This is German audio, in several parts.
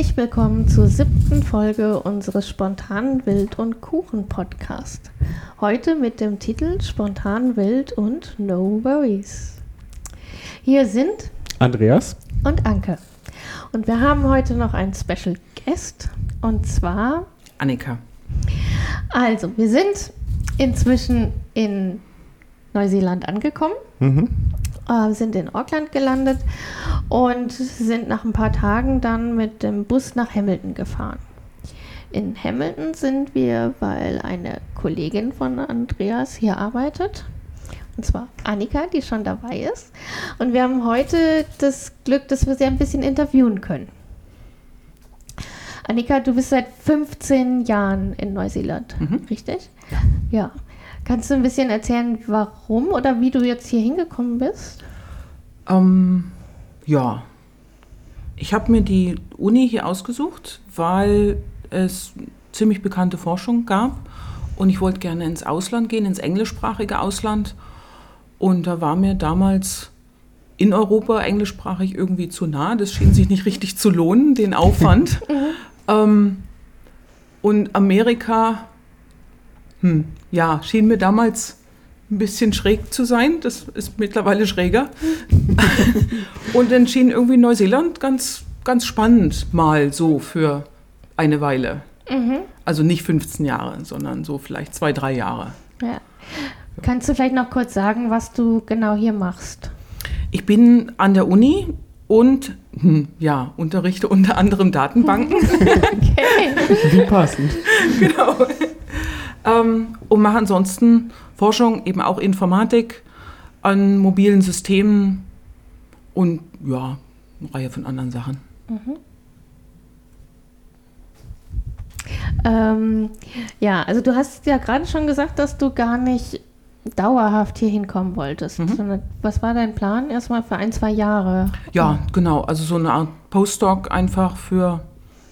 Herzlich willkommen zur siebten Folge unseres spontanen Wild und Kuchen Podcast. Heute mit dem Titel Spontan Wild und No Worries. Hier sind Andreas und Anke. Und wir haben heute noch einen Special Guest und zwar Annika. Also, wir sind inzwischen in Neuseeland angekommen. Mhm äh, sind in Auckland gelandet und sind nach ein paar Tagen dann mit dem Bus nach Hamilton gefahren. In Hamilton sind wir, weil eine Kollegin von Andreas hier arbeitet. Und zwar Annika, die schon dabei ist. Und wir haben heute das Glück, dass wir sie ein bisschen interviewen können. Annika, du bist seit 15 Jahren in Neuseeland, mhm. richtig? Ja. ja. Kannst du ein bisschen erzählen, warum oder wie du jetzt hier hingekommen bist? Ähm, ja, ich habe mir die Uni hier ausgesucht, weil es ziemlich bekannte Forschung gab und ich wollte gerne ins Ausland gehen, ins englischsprachige Ausland. Und da war mir damals in Europa englischsprachig irgendwie zu nah. Das schien sich nicht richtig zu lohnen, den Aufwand. Ähm, und Amerika, hm, ja, schien mir damals ein bisschen schräg zu sein. Das ist mittlerweile schräger. und dann schien irgendwie Neuseeland ganz, ganz spannend mal so für eine Weile. Mhm. Also nicht 15 Jahre, sondern so vielleicht zwei, drei Jahre. Ja. Kannst du vielleicht noch kurz sagen, was du genau hier machst? Ich bin an der Uni und hm, ja, unterrichte unter anderem Datenbanken. okay. Wie passend. Genau. Ähm, und mache ansonsten Forschung, eben auch Informatik an mobilen Systemen und ja, eine Reihe von anderen Sachen. Mhm. Ähm, ja, also du hast ja gerade schon gesagt, dass du gar nicht dauerhaft hier hinkommen wolltest. Mhm. Was war dein Plan? Erstmal für ein, zwei Jahre? Ja, genau. Also so eine Art Postdoc einfach für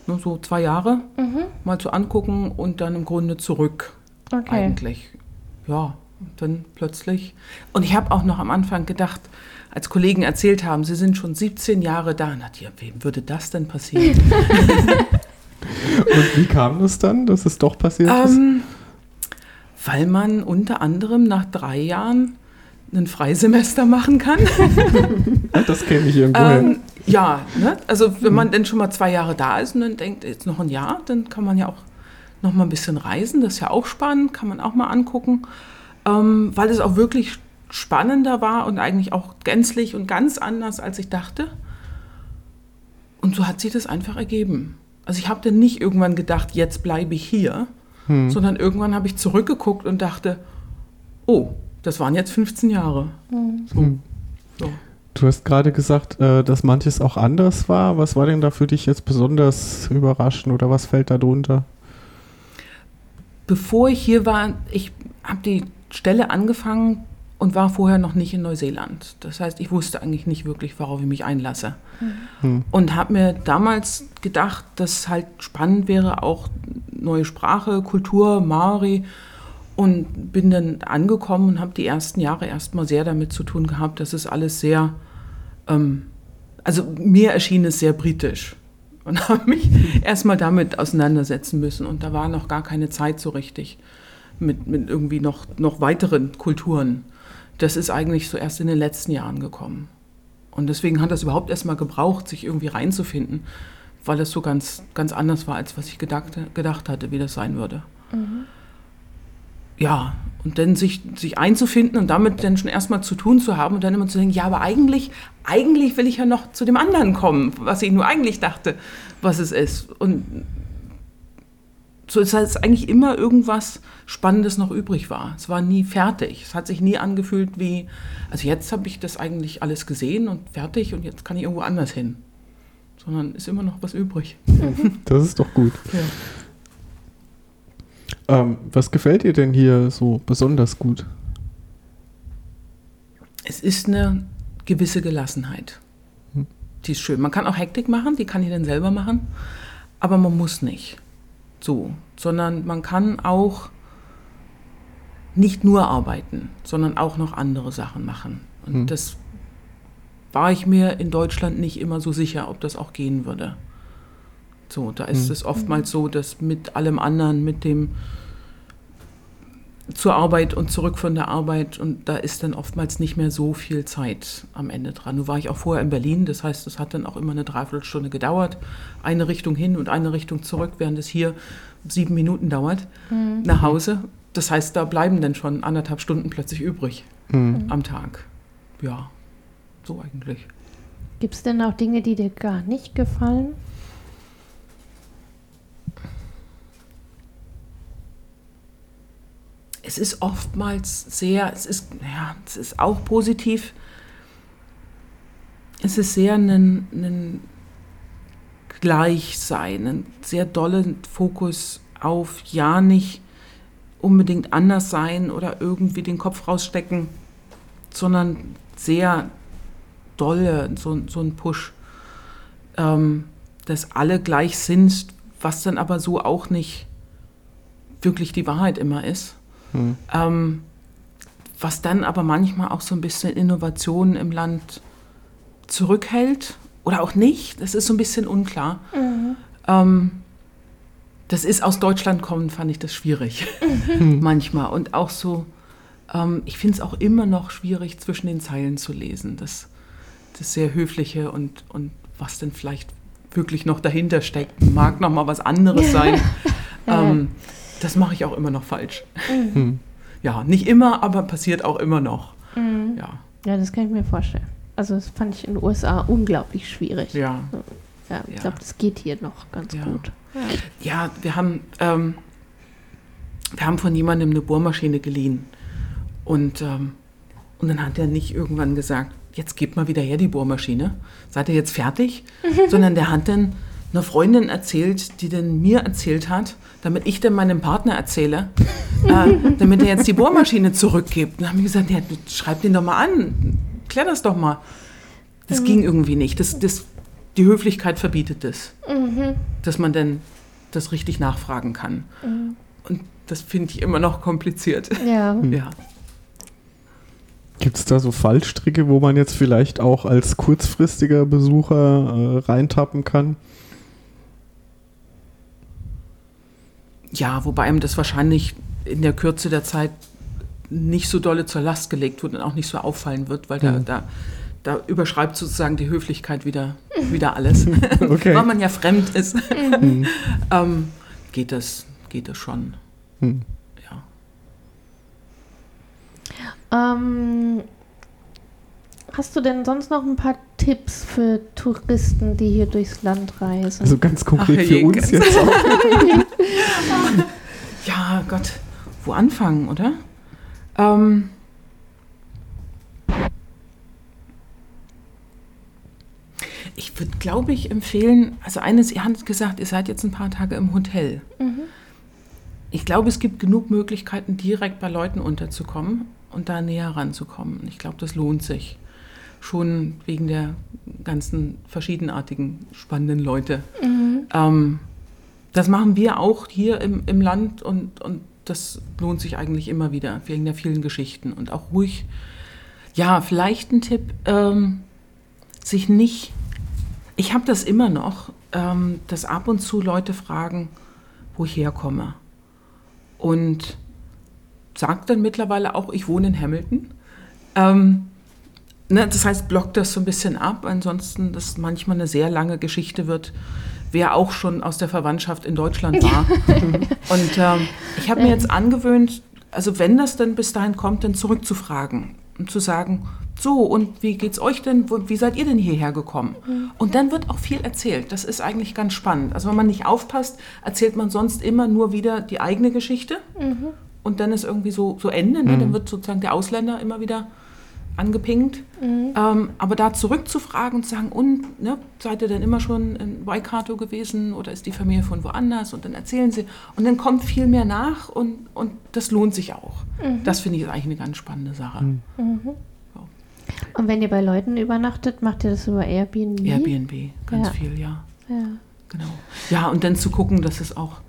nur so zwei Jahre mhm. mal zu angucken und dann im Grunde zurück okay. eigentlich. Ja, dann plötzlich. Und ich habe auch noch am Anfang gedacht, als Kollegen erzählt haben, sie sind schon 17 Jahre da. Na, ja, wem würde das denn passieren? und wie kam das dann, dass es doch passiert ähm, ist? Weil man unter anderem nach drei Jahren ein Freisemester machen kann. das kenne ich irgendwo. Ähm, ja, ne? also wenn man dann schon mal zwei Jahre da ist und dann denkt, jetzt noch ein Jahr, dann kann man ja auch noch mal ein bisschen reisen. Das ist ja auch spannend, kann man auch mal angucken, ähm, weil es auch wirklich spannender war und eigentlich auch gänzlich und ganz anders, als ich dachte. Und so hat sich das einfach ergeben. Also ich habe dann nicht irgendwann gedacht, jetzt bleibe ich hier, hm. sondern irgendwann habe ich zurückgeguckt und dachte, oh, das waren jetzt 15 Jahre. Hm. So. Hm. So. Du hast gerade gesagt, äh, dass manches auch anders war. Was war denn da für dich jetzt besonders überraschend oder was fällt da drunter? Bevor ich hier war, ich habe die Stelle angefangen und war vorher noch nicht in Neuseeland. Das heißt, ich wusste eigentlich nicht wirklich, worauf ich mich einlasse. Mhm. Und habe mir damals gedacht, dass halt spannend wäre, auch neue Sprache, Kultur, Maori. Und bin dann angekommen und habe die ersten Jahre erstmal sehr damit zu tun gehabt, dass es alles sehr, ähm, also mir erschien es sehr britisch und habe mich erstmal damit auseinandersetzen müssen. Und da war noch gar keine Zeit so richtig mit, mit irgendwie noch, noch weiteren Kulturen. Das ist eigentlich so erst in den letzten Jahren gekommen. Und deswegen hat das überhaupt erstmal gebraucht, sich irgendwie reinzufinden, weil es so ganz, ganz anders war, als was ich gedacht, gedacht hatte, wie das sein würde. Mhm. Ja, und dann sich, sich einzufinden und damit dann schon erstmal zu tun zu haben und dann immer zu denken, ja, aber eigentlich, eigentlich will ich ja noch zu dem anderen kommen, was ich nur eigentlich dachte, was es ist. Und so ist es eigentlich immer irgendwas Spannendes noch übrig war. Es war nie fertig. Es hat sich nie angefühlt wie, also jetzt habe ich das eigentlich alles gesehen und fertig und jetzt kann ich irgendwo anders hin. Sondern ist immer noch was übrig. Das ist doch gut. Ja. Ähm, was gefällt dir denn hier so besonders gut? Es ist eine gewisse Gelassenheit. Hm. Die ist schön. Man kann auch Hektik machen, die kann ich dann selber machen, aber man muss nicht so, sondern man kann auch nicht nur arbeiten, sondern auch noch andere Sachen machen. Und hm. das war ich mir in Deutschland nicht immer so sicher, ob das auch gehen würde. So, da ist Mhm. es oftmals so, dass mit allem anderen, mit dem zur Arbeit und zurück von der Arbeit und da ist dann oftmals nicht mehr so viel Zeit am Ende dran. Nun war ich auch vorher in Berlin, das heißt, es hat dann auch immer eine Dreiviertelstunde gedauert, eine Richtung hin und eine Richtung zurück, während es hier sieben Minuten dauert nach Hause. Das heißt, da bleiben dann schon anderthalb Stunden plötzlich übrig Mhm. am Tag. Ja, so eigentlich. Gibt es denn auch Dinge, die dir gar nicht gefallen? Es ist oftmals sehr, es ist, ja, es ist auch positiv. Es ist sehr ein, ein Gleichsein, ein sehr dollen Fokus auf ja nicht unbedingt anders sein oder irgendwie den Kopf rausstecken, sondern sehr dolle, so, so ein Push, ähm, dass alle gleich sind, was dann aber so auch nicht wirklich die Wahrheit immer ist. Mhm. Ähm, was dann aber manchmal auch so ein bisschen Innovationen im Land zurückhält oder auch nicht. Das ist so ein bisschen unklar. Ähm, das ist aus Deutschland kommen, fand ich das schwierig manchmal. Und auch so, ähm, ich finde es auch immer noch schwierig, zwischen den Zeilen zu lesen. Das, das sehr Höfliche und, und was denn vielleicht wirklich noch dahinter steckt, mag noch mal was anderes sein. ähm, das mache ich auch immer noch falsch. Mhm. Ja, nicht immer, aber passiert auch immer noch. Mhm. Ja, Ja, das kann ich mir vorstellen. Also das fand ich in den USA unglaublich schwierig. ja. Ja, ich Ja. glaube, das geht hier noch ganz Ja. gut. Ja. Ja, wir haben, ähm, wir haben von jemandem eine Bohrmaschine geliehen. Und, ähm, und dann hat er nicht irgendwann gesagt, jetzt gebt mal wieder her die Bohrmaschine. Seid ihr jetzt fertig? Sondern der hat dann einer Freundin erzählt, die dann mir erzählt hat, damit ich dann meinem Partner erzähle, äh, damit er jetzt die Bohrmaschine zurückgibt. Und dann haben wir gesagt, ja, schreib den doch mal an, klär das doch mal. Das ging irgendwie nicht. Das, das, die Höflichkeit verbietet das Mhm. dass man dann das richtig nachfragen kann. Und das finde ich immer noch kompliziert. Ja. Ja. Gibt es da so Fallstricke, wo man jetzt vielleicht auch als kurzfristiger Besucher äh, reintappen kann? Ja, wobei ihm das wahrscheinlich in der Kürze der Zeit nicht so dolle zur Last gelegt wird und auch nicht so auffallen wird, weil da, Mhm. da, da überschreibt sozusagen die Höflichkeit wieder, wieder alles. Okay. weil man ja fremd ist, Mhm. ähm, geht, das, geht das schon. Hm. Ja. Ähm, hast du denn sonst noch ein paar Tipps für Touristen, die hier durchs Land reisen? Also ganz konkret Ach, für uns ganz- jetzt auch. Ja, Gott, wo anfangen, oder? Ähm, ich würde, glaube ich, empfehlen, also eines, ihr habt gesagt, ihr seid jetzt ein paar Tage im Hotel. Mhm. Ich glaube, es gibt genug Möglichkeiten, direkt bei Leuten unterzukommen und da näher ranzukommen. Ich glaube, das lohnt sich. Schon wegen der ganzen verschiedenartigen, spannenden Leute. Mhm. Ähm, das machen wir auch hier im, im Land und, und das lohnt sich eigentlich immer wieder, wegen der vielen Geschichten. Und auch ruhig, ja, vielleicht ein Tipp, ähm, sich nicht, ich habe das immer noch, ähm, dass ab und zu Leute fragen, wo ich herkomme. Und sagt dann mittlerweile auch, ich wohne in Hamilton. Ähm, ne, das heißt, blockt das so ein bisschen ab. Ansonsten, dass manchmal eine sehr lange Geschichte wird, wer auch schon aus der Verwandtschaft in Deutschland war. Und ähm, ich habe mir jetzt angewöhnt, also wenn das dann bis dahin kommt, dann zurückzufragen und zu sagen, so, und wie geht's euch denn? Wie seid ihr denn hierher gekommen? Und dann wird auch viel erzählt. Das ist eigentlich ganz spannend. Also wenn man nicht aufpasst, erzählt man sonst immer nur wieder die eigene Geschichte. Und dann ist irgendwie so, so Ende. Ne? Dann wird sozusagen der Ausländer immer wieder angepinkt. Ähm, aber da zurückzufragen und zu sagen, und ne, seid ihr denn immer schon in Waikato gewesen oder ist die Familie von woanders? Und dann erzählen sie. Und dann kommt viel mehr nach und, und das lohnt sich auch. Das finde ich eigentlich eine ganz spannende Sache. Und wenn ihr bei Leuten übernachtet, macht ihr das über Airbnb? Airbnb, ganz Ja. viel, ja. Ja. Genau. Ja, und dann zu gucken, dass es auch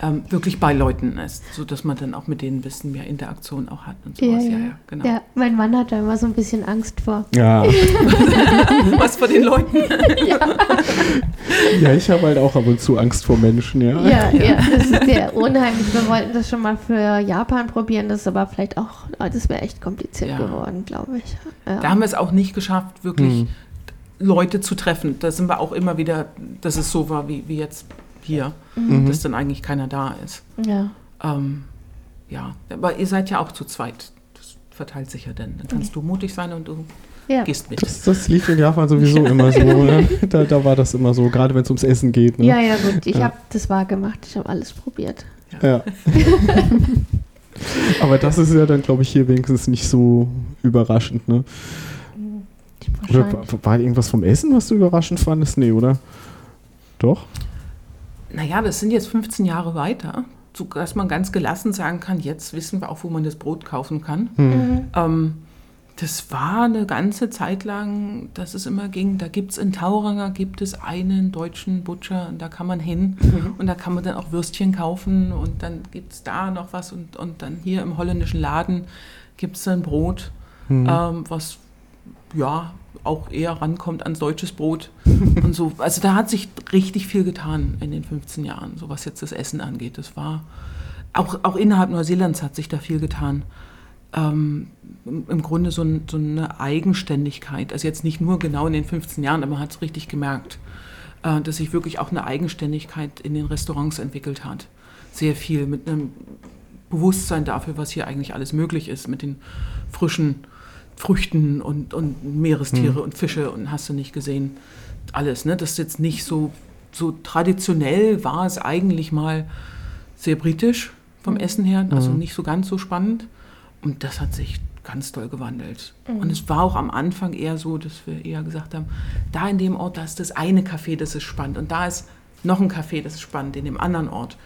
ähm, wirklich bei Leuten ist, sodass man dann auch mit denen ein bisschen mehr Interaktion auch hat und Ja, sowas. ja. Ja, ja, genau. ja, mein Mann hat da immer so ein bisschen Angst vor. Ja, Was vor den Leuten? ja ich habe halt auch ab und zu Angst vor Menschen, ja. Ja, ja, das ist sehr unheimlich. Wir wollten das schon mal für Japan probieren, das ist aber vielleicht auch, ah, das wäre echt kompliziert Ja. geworden, glaube ich. Ja. Da haben wir es auch nicht geschafft, wirklich Hm. Leute zu treffen. Da sind wir auch immer wieder, dass es so war wie, wie jetzt hier, Mhm. dass dann eigentlich keiner da ist. ja. Ähm, ja, aber ihr seid ja auch zu zweit. Das verteilt sich ja dann. Dann kannst du mutig sein und du ja. gehst mit. Das, das lief in Japan sowieso immer so. Ja. Da, da war das immer so, gerade wenn es ums Essen geht. Ne? Ja, ja, gut. Ich Ja. habe das wahr gemacht. Ich habe alles probiert. Ja. Aber das ist ja dann, glaube ich, hier wenigstens nicht so überraschend. Ne? Oder Wahrscheinlich. war, war irgendwas vom Essen, was du überraschend fandest? Nee, oder? Doch? Naja, das sind jetzt 15 Jahre weiter, so dass man ganz gelassen sagen kann, jetzt wissen wir auch, wo man das Brot kaufen kann. Mhm. Ähm, das war eine ganze Zeit lang, dass es immer ging, da gibt es in Tauranger gibt es einen deutschen Butcher und da kann man hin und da kann man dann auch Würstchen kaufen und dann gibt es da noch was und, und dann hier im holländischen Laden gibt es dann Brot, Hm. ähm, was ja auch eher rankommt ans deutsches Brot und so. Also da hat sich richtig viel getan in den 15 Jahren, so was jetzt das Essen angeht. Das war auch, auch innerhalb Neuseelands hat sich da viel getan. Ähm, im, Grunde so, ein, so eine Eigenständigkeit. Also jetzt nicht nur genau in den 15 Jahren, aber man hat es richtig gemerkt, äh, dass sich wirklich auch eine Eigenständigkeit in den Restaurants entwickelt hat. Sehr viel mit einem Bewusstsein dafür, was hier eigentlich alles möglich ist, mit den frischen Früchten und, und Meerestiere und Fische und hast du nicht gesehen. Alles, ne? Das ist jetzt nicht so, so traditionell war es eigentlich mal sehr britisch vom Essen her, also nicht so ganz so spannend. Und das hat sich ganz doll gewandelt. Und es war auch am Anfang eher so, dass wir eher gesagt haben, da in dem Ort, da ist das eine Café, das ist spannend. Und da ist noch ein Café, das ist spannend, in dem anderen Ort.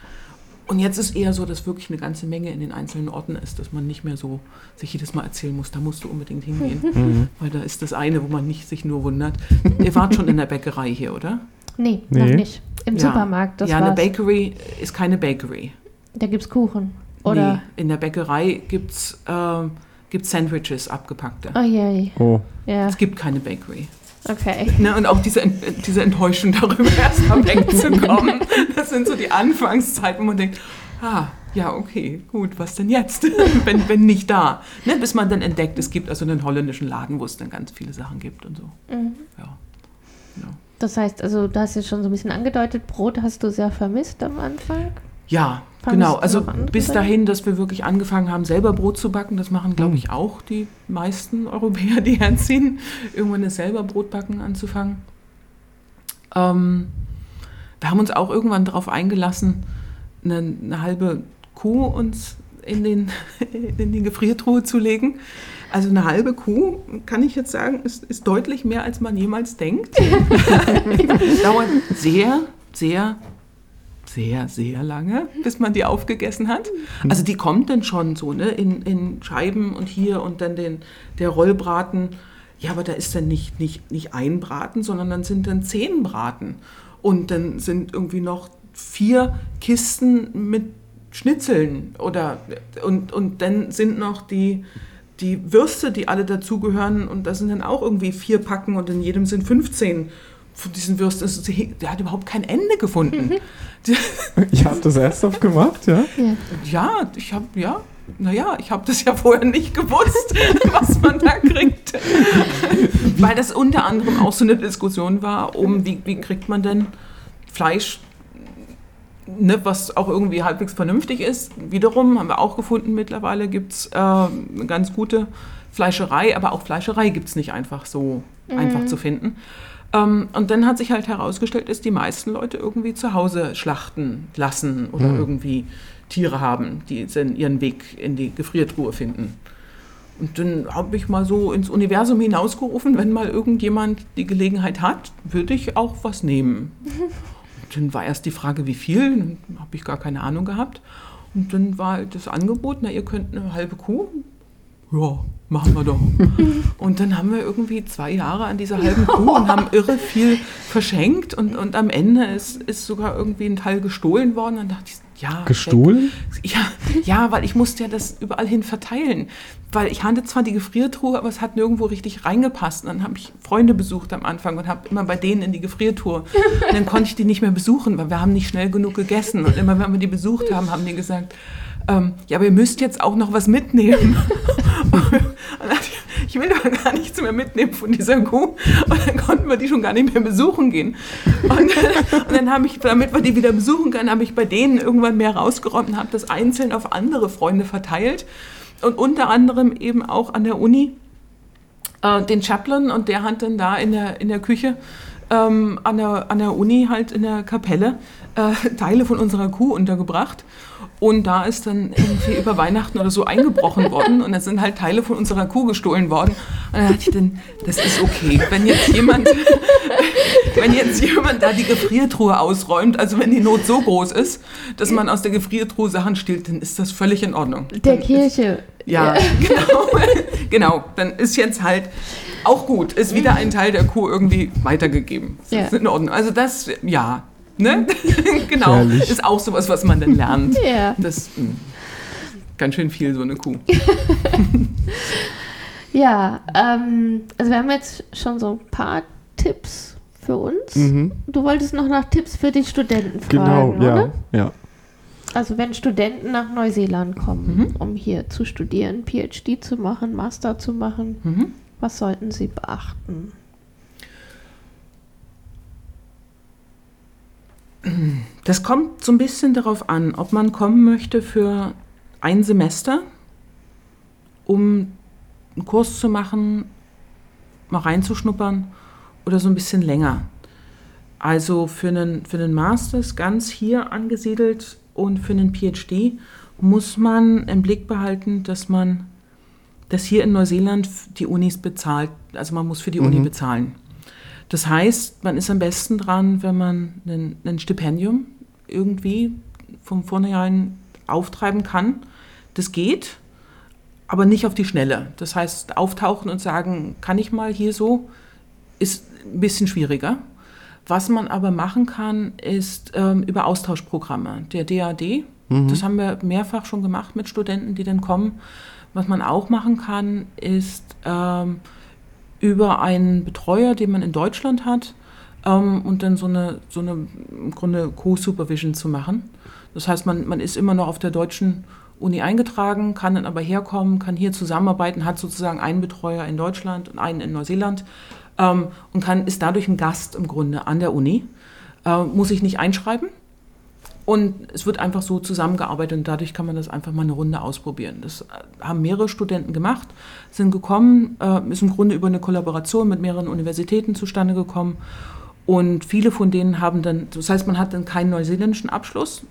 Und jetzt ist eher so, dass wirklich eine ganze Menge in den einzelnen Orten ist, dass man nicht mehr so sich jedes Mal erzählen muss, da musst du unbedingt hingehen. Weil da ist das eine, wo man nicht sich nur wundert. Ihr wart schon in der Bäckerei hier, oder? Nee, Nee. noch nicht. Im Ja. Supermarkt, das ja, eine war's. Bakery ist keine Bakery. Da gibt's Kuchen. Oder? Nee, in der Bäckerei gibt es äh, gibt's Sandwiches, abgepackte. Oh je. Oh. Ja, Es gibt keine Bakery. Okay. Ne, und auch diese, Ent- diese Enttäuschung darüber, erst mal wegzukommen. Das sind so die Anfangszeiten, wo man denkt, ah, ja, okay, gut, was denn jetzt, wenn, wenn nicht da? Ne, bis man dann entdeckt, es gibt also einen holländischen Laden, wo es dann ganz viele Sachen gibt und so. Mhm. Ja. Ja. Das heißt, also du hast jetzt schon so ein bisschen angedeutet, Brot hast du sehr vermisst am Anfang. Ja, genau. Also bis dahin, dass wir wirklich angefangen haben, selber Brot zu backen. Das machen, glaube ich, auch die meisten Europäer, die herziehen, irgendwann das selber Brotbacken anzufangen. Ähm, wir haben uns auch irgendwann darauf eingelassen, eine, eine halbe Kuh uns in, den, in die Gefriertruhe zu legen. Also eine halbe Kuh, kann ich jetzt sagen, ist, ist deutlich mehr, als man jemals denkt. Dauert sehr, sehr, sehr, sehr lange, bis man die aufgegessen hat. Also die kommt dann schon so ne, in, in Scheiben und hier und dann den, der Rollbraten. Ja, aber da ist dann nicht, nicht, nicht ein Braten, sondern dann sind dann zehn Braten. Und dann sind irgendwie noch vier Kisten mit Schnitzeln oder und, und dann sind noch die, die Würste, die alle dazugehören und da sind dann auch irgendwie vier Packen und in jedem sind 15 von diesen Würsten. Es ist- Der hat überhaupt kein Ende gefunden. Ihr habt das ernsthaft gemacht, ja? Ja. Ja, ich habe, ja, naja, ich habe das ja vorher nicht gewusst, was man da kriegt. Weil das unter anderem auch so eine Diskussion war, um wie, wie kriegt man denn Fleisch, ne, was auch irgendwie halbwegs vernünftig ist. Wiederum haben wir auch gefunden, mittlerweile gibt es äh, eine ganz gute Fleischerei, aber auch Fleischerei gibt es nicht einfach so einfach zu finden. Ähm, und dann hat sich halt herausgestellt, dass die meisten Leute irgendwie zu Hause schlachten lassen oder irgendwie Tiere haben, die ihren Weg in die Gefriertruhe finden. Und dann habe ich mal so ins Universum hinausgerufen, wenn mal irgendjemand die Gelegenheit hat, würde ich auch was nehmen. Und dann war erst die Frage, wie viel, dann habe ich gar keine Ahnung gehabt. Und dann war halt das Angebot, na, ihr könnt eine halbe Kuh. Ja, machen wir doch. Und dann haben wir irgendwie zwei Jahre an dieser halben Kuh und haben irre viel verschenkt. Und, und am Ende ist, ist sogar irgendwie ein Teil gestohlen worden. Dann dachte ich, ja, Gestohlen? Ja, ja, weil ich musste ja das überall hin verteilen. Weil ich hatte zwar die Gefriertruhe, aber es hat nirgendwo richtig reingepasst. Und dann habe ich Freunde besucht am Anfang und habe immer bei denen in die Gefriertruhe. Und dann konnte ich die nicht mehr besuchen, weil wir haben nicht schnell genug gegessen. Und immer wenn wir die besucht haben, haben die gesagt, ähm, ja, aber ihr müsst jetzt auch noch was mitnehmen. ich will doch gar nichts mehr mitnehmen von dieser Kuh. Und dann konnten wir die schon gar nicht mehr besuchen gehen. Und, und dann habe ich, damit wir die wieder besuchen können, habe ich bei denen irgendwann mehr rausgeräumt und habe das einzeln auf andere Freunde verteilt. Und unter anderem eben auch an der Uni äh, den Chaplain und der hat dann da in der, in der Küche ähm, an, der, an der Uni halt in der Kapelle äh, Teile von unserer Kuh untergebracht. Und da ist dann irgendwie über Weihnachten oder so eingebrochen worden und dann sind halt Teile von unserer Kuh gestohlen worden. Und dann dachte ich dann, das ist okay. Wenn jetzt jemand, wenn jetzt jemand da die Gefriertruhe ausräumt, also wenn die Not so groß ist, dass man aus der Gefriertruhe Sachen stiehlt, dann ist das völlig in Ordnung. Der dann Kirche. Ist, ja, genau. genau. Dann ist jetzt halt auch gut, ist wieder ein Teil der Kuh irgendwie weitergegeben. Das Ja. ist in Ordnung. Also das, ja. Ne? genau. Herrlich. Ist auch sowas, was man dann lernt. Ja. Das mh, ganz schön viel, so eine Kuh. Ja, ähm, also wir haben jetzt schon so ein paar Tipps für uns. Mhm. Du wolltest noch nach Tipps für die Studenten Genau, fragen, ja. oder? ja. Also wenn Studenten nach Neuseeland kommen, Mhm. um hier zu studieren, PhD zu machen, Master zu machen, Mhm. was sollten sie beachten? Das kommt so ein bisschen darauf an, ob man kommen möchte für ein Semester, um einen Kurs zu machen, mal reinzuschnuppern oder so ein bisschen länger. Also für einen, für einen Master ist ganz hier angesiedelt und für einen PhD muss man im Blick behalten, dass man dass hier in Neuseeland die Unis bezahlt, also man muss für die Uni bezahlen. Das heißt, man ist am besten dran, wenn man ein, ein Stipendium irgendwie vom vornherein auftreiben kann. Das geht, aber nicht auf die Schnelle. Das heißt, auftauchen und sagen, kann ich mal hier so, ist ein bisschen schwieriger. Was man aber machen kann, ist ähm, über Austauschprogramme. Der DAD, das haben wir mehrfach schon gemacht mit Studenten, die dann kommen. Was man auch machen kann, ist ähm, über einen Betreuer, den man in Deutschland hat, ähm, und dann so eine, so eine im Grunde Co-Supervision zu machen. Das heißt, man, man ist immer noch auf der deutschen Uni eingetragen, kann dann aber herkommen, kann hier zusammenarbeiten, hat sozusagen einen Betreuer in Deutschland und einen in Neuseeland ähm, und kann, ist dadurch ein Gast im Grunde an der Uni, äh, muss sich nicht einschreiben. Und es wird einfach so zusammengearbeitet und dadurch kann man das einfach mal eine Runde ausprobieren. Das äh, haben mehrere Studenten gemacht, sind gekommen, äh, ist im Grunde über eine Kollaboration mit mehreren Universitäten zustande gekommen. Und viele von denen haben dann, das heißt, man hat dann keinen neuseeländischen Abschluss,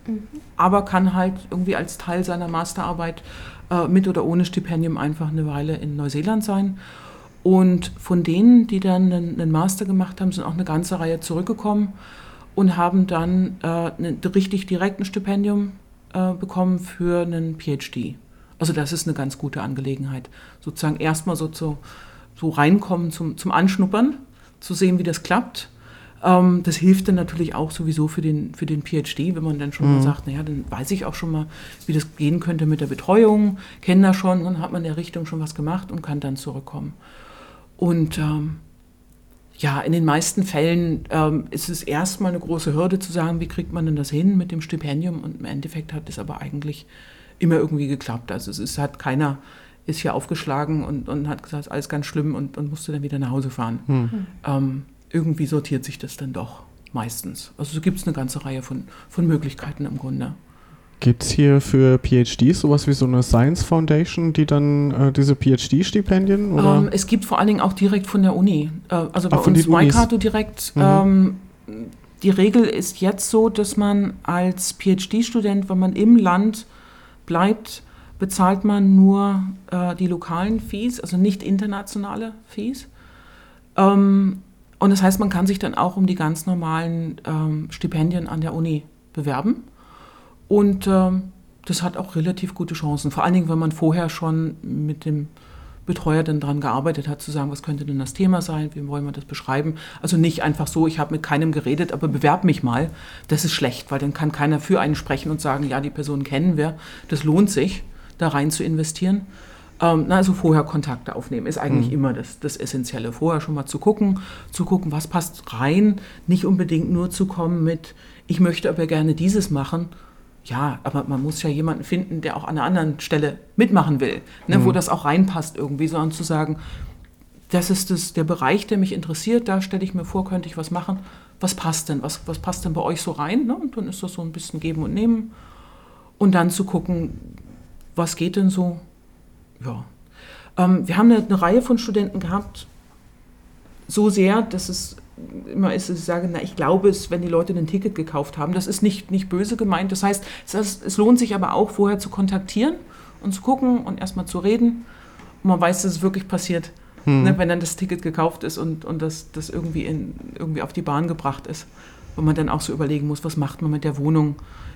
aber kann halt irgendwie als Teil seiner Masterarbeit äh, mit oder ohne Stipendium einfach eine Weile in Neuseeland sein. Und von denen, die dann einen, einen Master gemacht haben, sind auch eine ganze Reihe zurückgekommen und haben dann äh, ein richtig direkt ein Stipendium äh, bekommen für einen PhD. Also das ist eine ganz gute Angelegenheit. Sozusagen erstmal so, zu, so reinkommen zum, zum Anschnuppern, zu sehen, wie das klappt. Ähm, das hilft dann natürlich auch sowieso für den, für den PhD, wenn man dann schon mal sagt, naja, dann weiß ich auch schon mal, wie das gehen könnte mit der Betreuung, kenne das schon, dann hat man in der Richtung schon was gemacht und kann dann zurückkommen. Und ähm, ja, in den meisten Fällen ähm, ist es erstmal eine große Hürde zu sagen, wie kriegt man denn das hin mit dem Stipendium? Und im Endeffekt hat es aber eigentlich immer irgendwie geklappt. Also es ist, hat keiner ist hier aufgeschlagen und, und hat gesagt, alles ganz schlimm und, und musste dann wieder nach Hause fahren. Ähm, irgendwie sortiert sich das dann doch meistens. Also so gibt es eine ganze Reihe von, von Möglichkeiten im Grunde. Gibt es hier für PhDs sowas wie so eine Science Foundation, die dann äh, diese PhD-Stipendien? Ähm, es gibt vor allen Dingen auch direkt von der Uni. Äh, also bei Ach, von uns. Waikato direkt. Mhm. Ähm, die Regel ist jetzt so, dass man als PhD-Student, wenn man im Land bleibt, bezahlt man nur äh, die lokalen Fees, also nicht internationale Fees. Ähm, und das heißt, man kann sich dann auch um die ganz normalen ähm, Stipendien an der Uni bewerben. Und ähm, das hat auch relativ gute Chancen. Vor allen Dingen, wenn man vorher schon mit dem Betreuer dann daran gearbeitet hat, zu sagen, was könnte denn das Thema sein, wie wollen wir das beschreiben. Also nicht einfach so, ich habe mit keinem geredet, aber bewerb mich mal. Das ist schlecht, weil dann kann keiner für einen sprechen und sagen, ja, die Person kennen wir. Das lohnt sich, da rein zu investieren. Ähm, also vorher Kontakte aufnehmen ist eigentlich mhm. immer das, das Essentielle. Vorher schon mal zu gucken, zu gucken, was passt rein. Nicht unbedingt nur zu kommen mit, ich möchte aber gerne dieses machen, ja, aber man muss ja jemanden finden, der auch an einer anderen Stelle mitmachen will, ne, mhm. wo das auch reinpasst irgendwie, sondern zu sagen, das ist das, der Bereich, der mich interessiert, da stelle ich mir vor, könnte ich was machen. Was passt denn? Was, was passt denn bei euch so rein? Ne? Und dann ist das so ein bisschen geben und nehmen. Und dann zu gucken, was geht denn so? Ja. Ähm, wir haben eine, eine Reihe von Studenten gehabt, so sehr, dass es immer ist, dass ich sage, na, ich glaube es, wenn die Leute ein Ticket gekauft haben. Das ist nicht, nicht böse gemeint. Das heißt, es, es lohnt sich aber auch, vorher zu kontaktieren und zu gucken und erstmal zu reden. Und man weiß, dass es wirklich passiert, hm. ne, wenn dann das Ticket gekauft ist und, und das, das irgendwie, in, irgendwie auf die Bahn gebracht ist. Wo man dann auch so überlegen muss, was macht man mit der Wohnung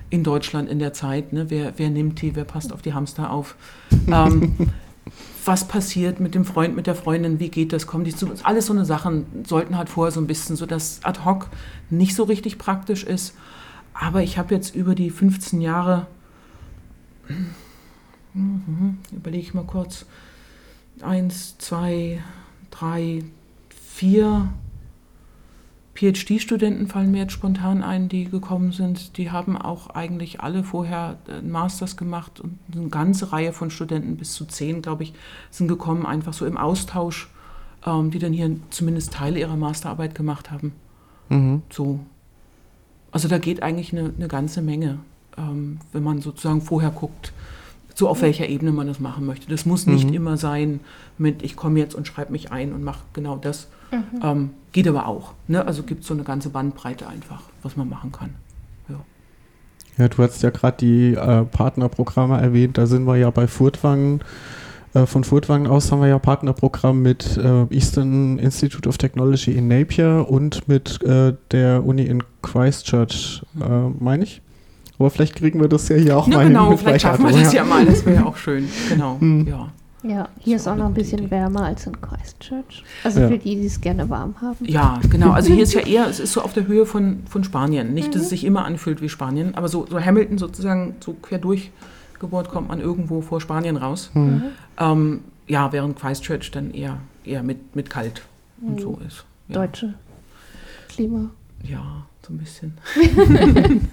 in Deutschland in der Zeit? Ne? Wer, wer nimmt die, wer passt auf die Hamster auf? ähm, was passiert mit dem Freund, mit der Freundin, wie geht das, kommen die zu Alles so eine Sachen sollten halt vorher so ein bisschen, so dass ad hoc nicht so richtig praktisch ist. Aber ich habe jetzt über die 15 Jahre, überlege ich mal kurz, eins, zwei, drei, vier PhD-Studenten fallen mir jetzt spontan ein, die gekommen sind. Die haben auch eigentlich alle vorher einen Masters gemacht und eine ganze Reihe von Studenten, bis zu zehn, glaube ich, sind gekommen, einfach so im Austausch, ähm, die dann hier zumindest Teile ihrer Masterarbeit gemacht haben. Mhm. So. Also da geht eigentlich eine, eine ganze Menge, ähm, wenn man sozusagen vorher guckt, so auf welcher Ebene man das machen möchte. Das muss nicht mhm. immer sein mit, ich komme jetzt und schreibe mich ein und mache genau das. Mhm. Ähm, geht aber auch. Ne? Also gibt es so eine ganze Bandbreite einfach, was man machen kann. Ja, ja du hast ja gerade die äh, Partnerprogramme erwähnt. Da sind wir ja bei Furtwangen. Äh, von Furtwangen aus haben wir ja Partnerprogramm mit äh, Eastern Institute of Technology in Napier und mit äh, der Uni in Christchurch, mhm. äh, meine ich. Aber vielleicht kriegen wir das ja hier auch ja, mal genau, hin. vielleicht schaffen wir das ja mal, das wäre ja auch schön. Genau, hm. ja. Ja, hier ist auch noch ein bisschen wärmer als in Christchurch. Also ja. für die, die es gerne warm haben. Ja, genau. Also hier ist ja eher, es ist so auf der Höhe von, von Spanien. Nicht, dass es mhm. sich immer anfühlt wie Spanien, aber so, so Hamilton sozusagen, so quer durchgebohrt kommt man irgendwo vor Spanien raus. Mhm. Ähm, ja, während Christchurch dann eher, eher mit, mit kalt und mhm. so ist. Ja. Deutsche Klima. Ja, so ein bisschen.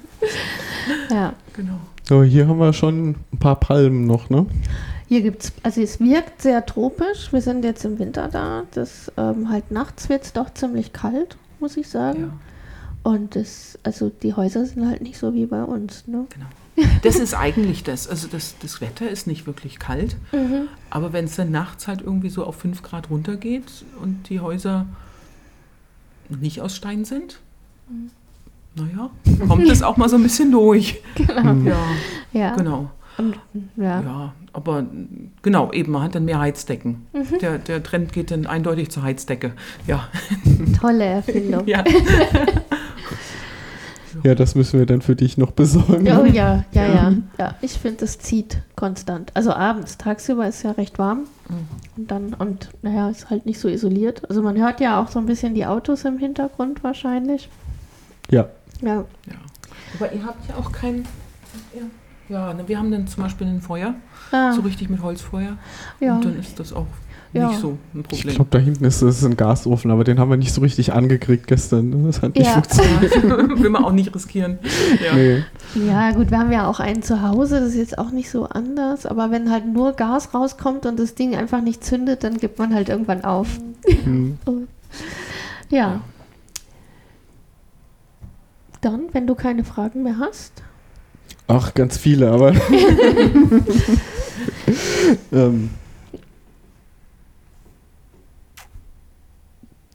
ja. Genau. So, hier haben wir schon ein paar Palmen noch, ne? Hier gibt es, also es wirkt sehr tropisch. Wir sind jetzt im Winter da. Das ähm, halt nachts wird es doch ziemlich kalt, muss ich sagen. Ja. Und das, also die Häuser sind halt nicht so wie bei uns. Ne? Genau. Das ist eigentlich das. Also das, das Wetter ist nicht wirklich kalt. Mhm. Aber wenn es dann nachts halt irgendwie so auf 5 Grad runtergeht und die Häuser nicht aus Stein sind, mhm naja, kommt das auch mal so ein bisschen durch. Genau. Ja, ja. genau. Und, ja. ja. aber genau, eben, man hat dann mehr Heizdecken. Mhm. Der, der Trend geht dann eindeutig zur Heizdecke. Ja. Tolle Erfindung. Ja. ja, das müssen wir dann für dich noch besorgen. Oh ja, ja, ja. ja ich finde, das zieht konstant. Also abends, tagsüber ist ja recht warm. Mhm. Und dann, und naja, ist halt nicht so isoliert. Also man hört ja auch so ein bisschen die Autos im Hintergrund wahrscheinlich. Ja. Ja. ja. Aber ihr habt ja auch kein. Ja, ja ne, wir haben dann zum Beispiel ein Feuer, ah. so richtig mit Holzfeuer. Ja. Und dann ist das auch ja. nicht so ein Problem. Ich glaube, da hinten ist es ein Gasofen, aber den haben wir nicht so richtig angekriegt gestern. Das hat nicht ja. funktioniert. Will man auch nicht riskieren. Ja. Nee. ja, gut, wir haben ja auch einen zu Hause, das ist jetzt auch nicht so anders, aber wenn halt nur Gas rauskommt und das Ding einfach nicht zündet, dann gibt man halt irgendwann auf. Mhm. ja. Dann, wenn du keine Fragen mehr hast. Ach, ganz viele, aber. ähm.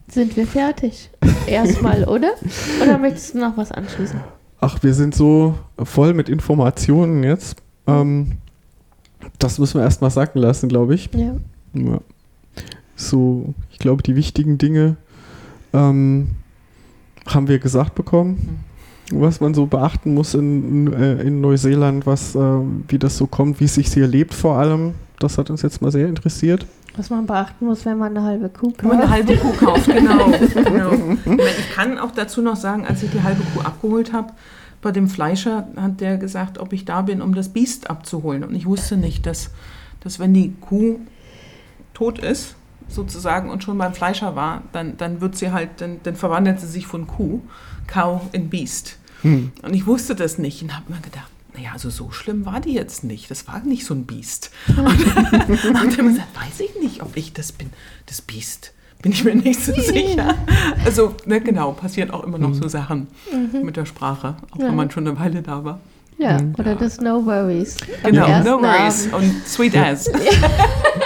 Sind wir fertig? Erstmal, oder? Oder möchtest du noch was anschließen? Ach, wir sind so voll mit Informationen jetzt. Ähm, das müssen wir erstmal sacken lassen, glaube ich. Ja. ja. So, ich glaube, die wichtigen Dinge ähm, haben wir gesagt bekommen was man so beachten muss in, in, äh, in Neuseeland, was, äh, wie das so kommt, wie es sich hier lebt vor allem. Das hat uns jetzt mal sehr interessiert. Was man beachten muss, wenn man eine halbe Kuh kauft. Wenn man eine halbe Kuh kauft, genau. genau. Ich kann auch dazu noch sagen, als ich die halbe Kuh abgeholt habe, bei dem Fleischer hat der gesagt, ob ich da bin, um das Biest abzuholen. Und ich wusste nicht, dass, dass wenn die Kuh tot ist, sozusagen, und schon beim Fleischer war, dann, dann wird sie halt, dann, dann verwandelt sie sich von Kuh, Cow in Biest. Hm. Und ich wusste das nicht und habe mir gedacht, naja, also so schlimm war die jetzt nicht. Das war nicht so ein Biest. Und, und dann gesagt, weiß ich nicht, ob ich das bin, das Biest. Bin ich mir nicht so sicher. Also, ne, genau, passieren auch immer noch so Sachen mhm. mit der Sprache, auch ja. wenn man schon eine Weile da war. Ja, oder das No Worries. Genau, No Worries Abend. und Sweet Ass.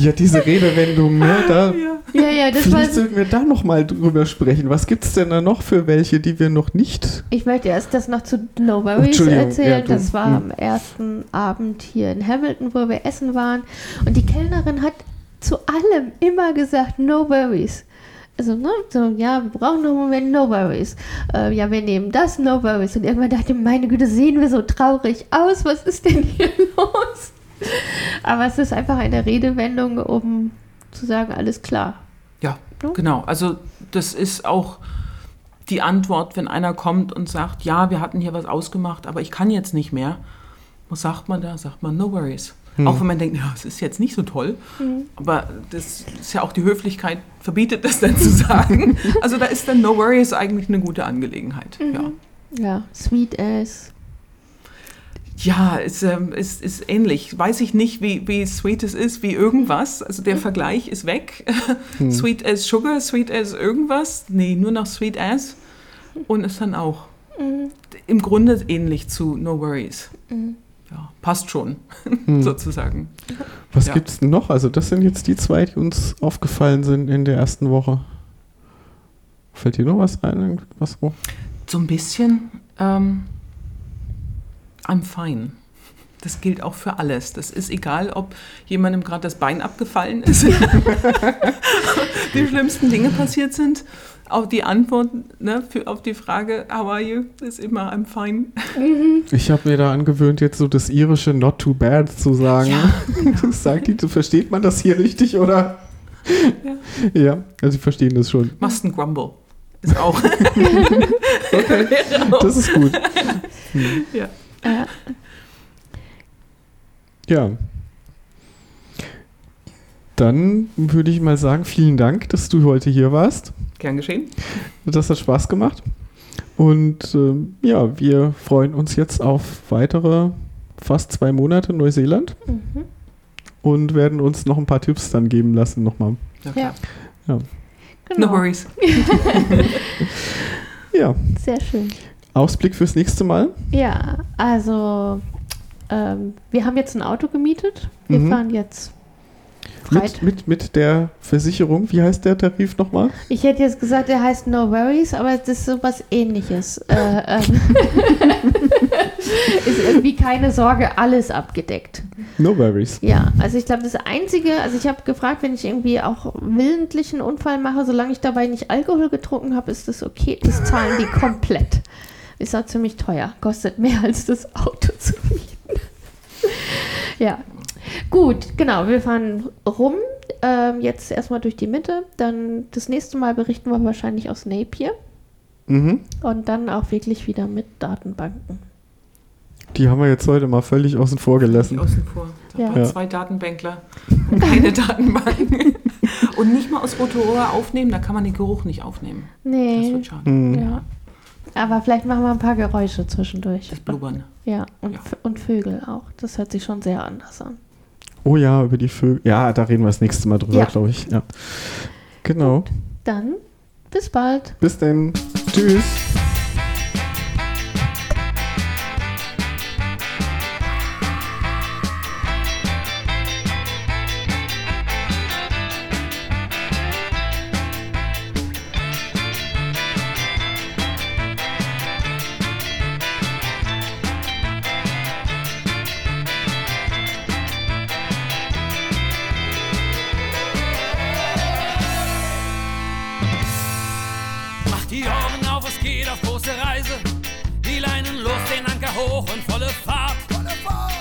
Ja, diese Redewendung, ne, da ja, ja, das vielleicht sollten wir da nochmal drüber sprechen. Was gibt es denn da noch für welche, die wir noch nicht... Ich möchte erst das noch zu No Worries erzählen. Ja, das war hm. am ersten Abend hier in Hamilton, wo wir essen waren. Und die Kellnerin hat zu allem immer gesagt, No Worries also, ne, so, ja, wir brauchen noch einen Moment, no worries. Äh, ja, wir nehmen das, no worries. Und irgendwann dachte ich, meine Güte, sehen wir so traurig aus, was ist denn hier los? Aber es ist einfach eine Redewendung, um zu sagen, alles klar. Ja, no? genau. Also, das ist auch die Antwort, wenn einer kommt und sagt, ja, wir hatten hier was ausgemacht, aber ich kann jetzt nicht mehr. Was sagt man da? Sagt man, no worries. Hm. Auch wenn man denkt, ja, es ist jetzt nicht so toll, hm. aber das ist ja auch die Höflichkeit, verbietet das dann zu sagen. also da ist dann No Worries eigentlich eine gute Angelegenheit. Mhm. Ja. ja, Sweet as. Ja, es ähm, ist, ist ähnlich. Weiß ich nicht, wie, wie sweet es ist, wie irgendwas. Also der mhm. Vergleich ist weg. Hm. Sweet as Sugar, sweet as irgendwas. Nee, nur noch sweet as. Und ist dann auch mhm. im Grunde ähnlich zu No Worries. Mhm ja, passt schon, hm. sozusagen. Was ja. gibt es denn noch? Also das sind jetzt die zwei, die uns aufgefallen sind in der ersten Woche. Fällt dir noch was ein? Was wo? So ein bisschen ähm, I'm fine. Das gilt auch für alles. Das ist egal, ob jemandem gerade das Bein abgefallen ist, die schlimmsten Dinge passiert sind auch die Antwort ne, für, auf die Frage, how are you, ist immer I'm fine. Mhm. Ich habe mir da angewöhnt, jetzt so das irische not too bad zu sagen. Ja. Sagt die, versteht man das hier richtig, oder? Ja, ja also sie verstehen das schon. Mustn't grumble ist auch. okay, das ist gut. Hm. Ja. Ja. Dann würde ich mal sagen, vielen Dank, dass du heute hier warst. Gern geschehen. Das hat Spaß gemacht. Und äh, ja, wir freuen uns jetzt auf weitere fast zwei Monate Neuseeland mhm. und werden uns noch ein paar Tipps dann geben lassen nochmal. Ja. ja. Genau. No worries. ja. Sehr schön. Ausblick fürs nächste Mal? Ja, also ähm, wir haben jetzt ein Auto gemietet. Wir mhm. fahren jetzt mit, mit, mit der Versicherung, wie heißt der Tarif nochmal? Ich hätte jetzt gesagt, der heißt No Worries, aber das ist sowas ähnliches. Äh, ähm, ist irgendwie keine Sorge, alles abgedeckt. No Worries. Ja, also ich glaube, das Einzige, also ich habe gefragt, wenn ich irgendwie auch willentlichen Unfall mache, solange ich dabei nicht Alkohol getrunken habe, ist das okay. Das zahlen die komplett. Ist auch ziemlich teuer, kostet mehr als das Auto zu mieten. ja, Gut, genau. Wir fahren rum. Ähm, jetzt erstmal durch die Mitte. Dann das nächste Mal berichten wir wahrscheinlich aus Napier. Mhm. Und dann auch wirklich wieder mit Datenbanken. Die haben wir jetzt heute mal völlig außen vor gelassen. Außen vor. Da ja. Zwei Datenbänkler und keine Datenbanken. und nicht mal aus Rotorua aufnehmen, da kann man den Geruch nicht aufnehmen. Nee. Das wird schade. Mhm. Ja. Aber vielleicht machen wir ein paar Geräusche zwischendurch. Das Blubbern. Ja, und, ja. und Vögel auch. Das hört sich schon sehr anders an. Oh ja, über die Vögel. Ja, da reden wir das nächste Mal drüber, ja. glaube ich. Ja. Genau. Gut, dann bis bald. Bis dann. Tschüss. Hoch und volle Fahrt.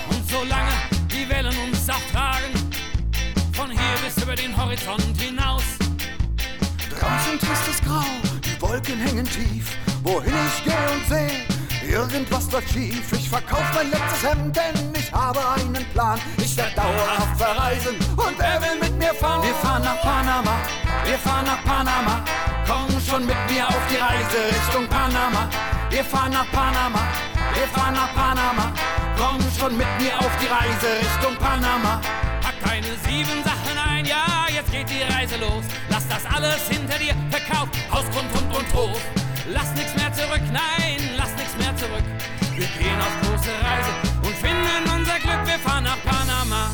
Und solange die Wellen uns abtragen, bis über den Horizont hinaus. Draußen tristes Grau, die Wolken hängen tief. Wohin ich gehe und sehe, irgendwas läuft schief. Ich verkauf mein letztes Hemd, denn ich habe einen Plan. Ich werde dauerhaft verreisen und wer will mit mir fahren? Wir fahren nach Panama, wir fahren nach Panama. Komm schon mit mir auf die Reise Richtung Panama. Wir fahren nach Panama, wir fahren nach Panama. Komm schon mit mir auf die Reise Richtung Panama. Pack deine sieben Sachen ein, ja, jetzt geht die Reise los. Lass das alles hinter dir, verkauf Haus, Grund, Hund und Hof. Lass nichts mehr zurück, nein, lass nichts mehr zurück. Wir gehen auf große Reise und finden unser Glück, wir fahren nach Panama.